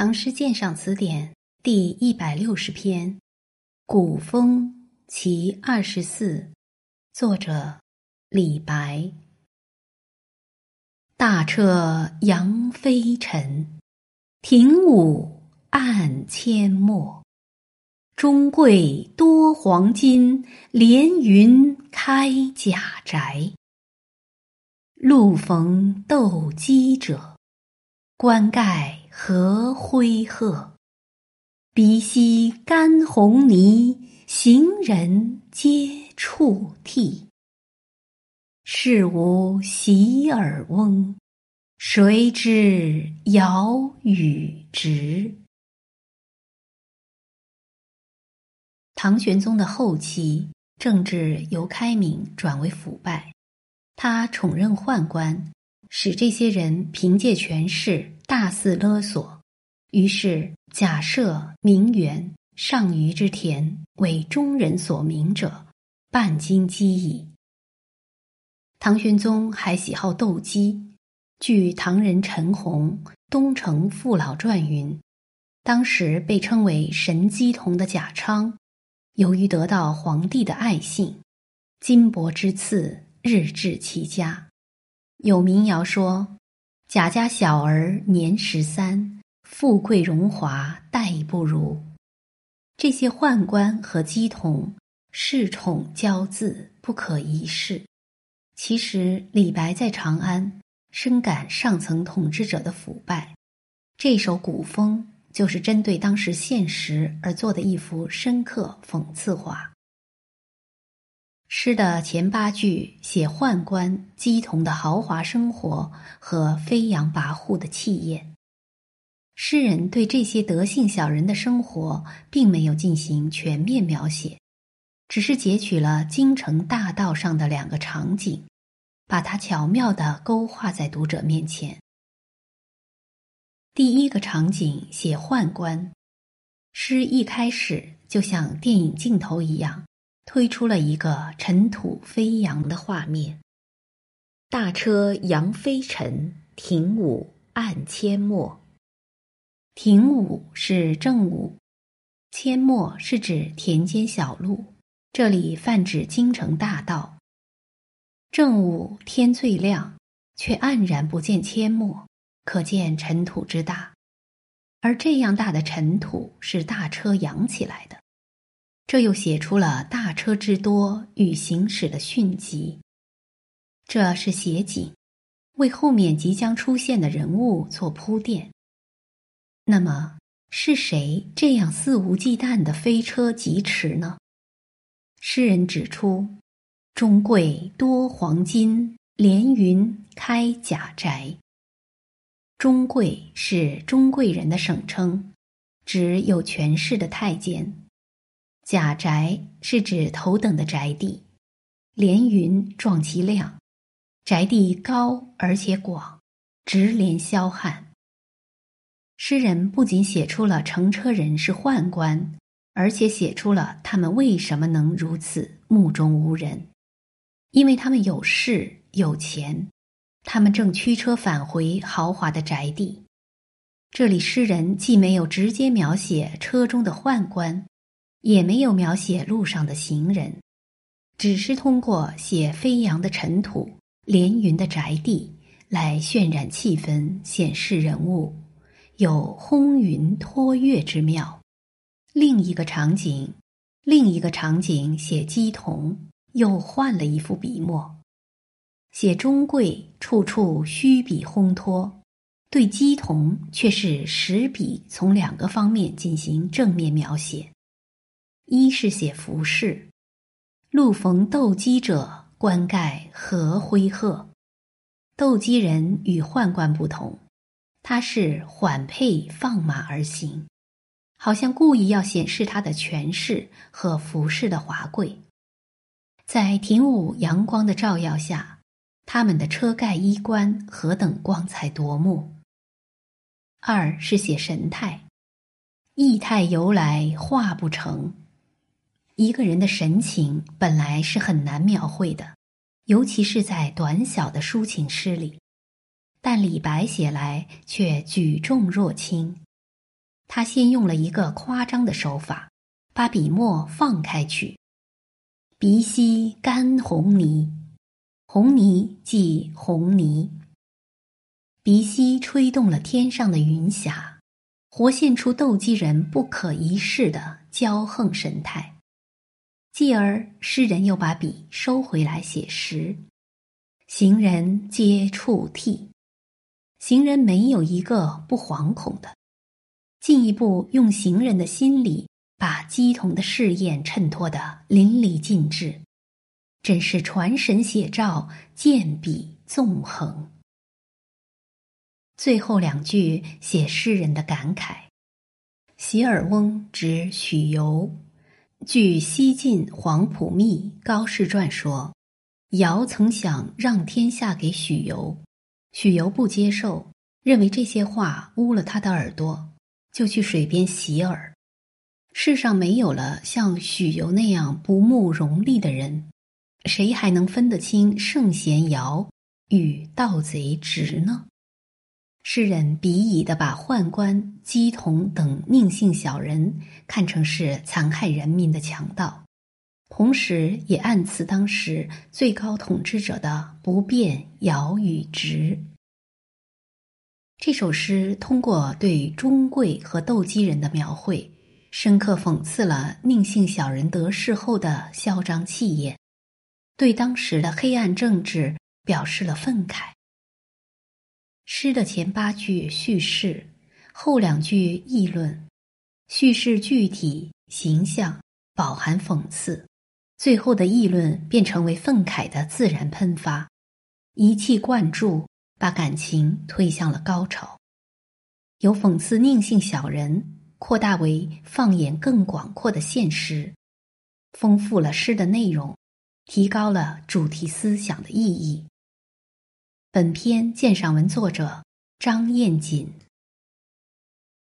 唐诗鉴赏词典第一百六十篇，《古风·其二十四》，作者李白。大车扬飞尘，庭午暗阡陌。中贵多黄金，连云开甲宅。路逢斗鸡者，冠盖。何辉赫，鼻息干红泥，行人皆触涕。事无洗耳翁，谁知尧与直？唐玄宗的后期，政治由开明转为腐败，他宠任宦官。使这些人凭借权势大肆勒索，于是假设名媛上虞之田为中人所名者，半斤饥矣。唐玄宗还喜好斗鸡，据唐人陈洪《东城父老传》云，当时被称为神鸡童的贾昌，由于得到皇帝的爱信，金帛之赐日至其家。有民谣说：“贾家小儿年十三，富贵荣华待不如。”这些宦官和姬童恃宠骄恣，不可一世。其实李白在长安深感上层统治者的腐败，这首古风就是针对当时现实而做的一幅深刻讽刺画。诗的前八句写宦官姬同的豪华生活和飞扬跋扈的气焰。诗人对这些德性小人的生活并没有进行全面描写，只是截取了京城大道上的两个场景，把它巧妙地勾画在读者面前。第一个场景写宦官，诗一开始就像电影镜头一样。推出了一个尘土飞扬的画面，大车扬飞尘，停舞暗阡陌。停舞是正午，阡陌是指田间小路，这里泛指京城大道。正午天最亮，却黯然不见阡陌，可见尘土之大。而这样大的尘土是大车扬起来的。这又写出了大车之多与行驶的迅疾，这是写景，为后面即将出现的人物做铺垫。那么是谁这样肆无忌惮的飞车疾驰呢？诗人指出：“中贵多黄金，连云开甲宅。”中贵是中贵人的省称，指有权势的太监。甲宅是指头等的宅地，连云壮其量，宅地高而且广，直连霄汉。诗人不仅写出了乘车人是宦官，而且写出了他们为什么能如此目中无人，因为他们有势有钱，他们正驱车返回豪华的宅地。这里诗人既没有直接描写车中的宦官。也没有描写路上的行人，只是通过写飞扬的尘土、连云的宅地来渲染气氛、显示人物，有轰云托月之妙。另一个场景，另一个场景写姬童，又换了一副笔墨，写钟贵处处虚笔烘托，对姬童却是实笔从两个方面进行正面描写。一是写服饰，路逢斗鸡者，冠盖何辉赫。斗鸡人与宦官不同，他是缓配放马而行，好像故意要显示他的权势和服饰的华贵。在庭午阳光的照耀下，他们的车盖衣冠何等光彩夺目。二是写神态，意态由来画不成。一个人的神情本来是很难描绘的，尤其是在短小的抒情诗里。但李白写来却举重若轻，他先用了一个夸张的手法，把笔墨放开去。鼻息干红泥，红泥即红泥。鼻息吹动了天上的云霞，活现出斗鸡人不可一世的骄横神态。继而，诗人又把笔收回来写实，行人皆触涕，行人没有一个不惶恐的。进一步用行人的心理，把鸡同的试验衬托得淋漓尽致，真是传神写照，剑笔纵横。最后两句写诗人的感慨：“席尔翁指许由。”据西晋黄甫密高士传说，尧曾想让天下给许由，许由不接受，认为这些话污了他的耳朵，就去水边洗耳。世上没有了像许由那样不慕荣利的人，谁还能分得清圣贤尧与盗贼直呢？诗人鄙夷的把宦官、姬童等佞幸小人看成是残害人民的强盗，同时也暗刺当时最高统治者的不便尧与直。这首诗通过对中贵和斗鸡人的描绘，深刻讽刺了佞幸小人得势后的嚣张气焰，对当时的黑暗政治表示了愤慨。诗的前八句叙事，后两句议论，叙事具体形象，饱含讽刺，最后的议论便成为愤慨的自然喷发，一气贯注，把感情推向了高潮。由讽刺宁性小人，扩大为放眼更广阔的现实，丰富了诗的内容，提高了主题思想的意义。本篇鉴赏文作者张燕锦。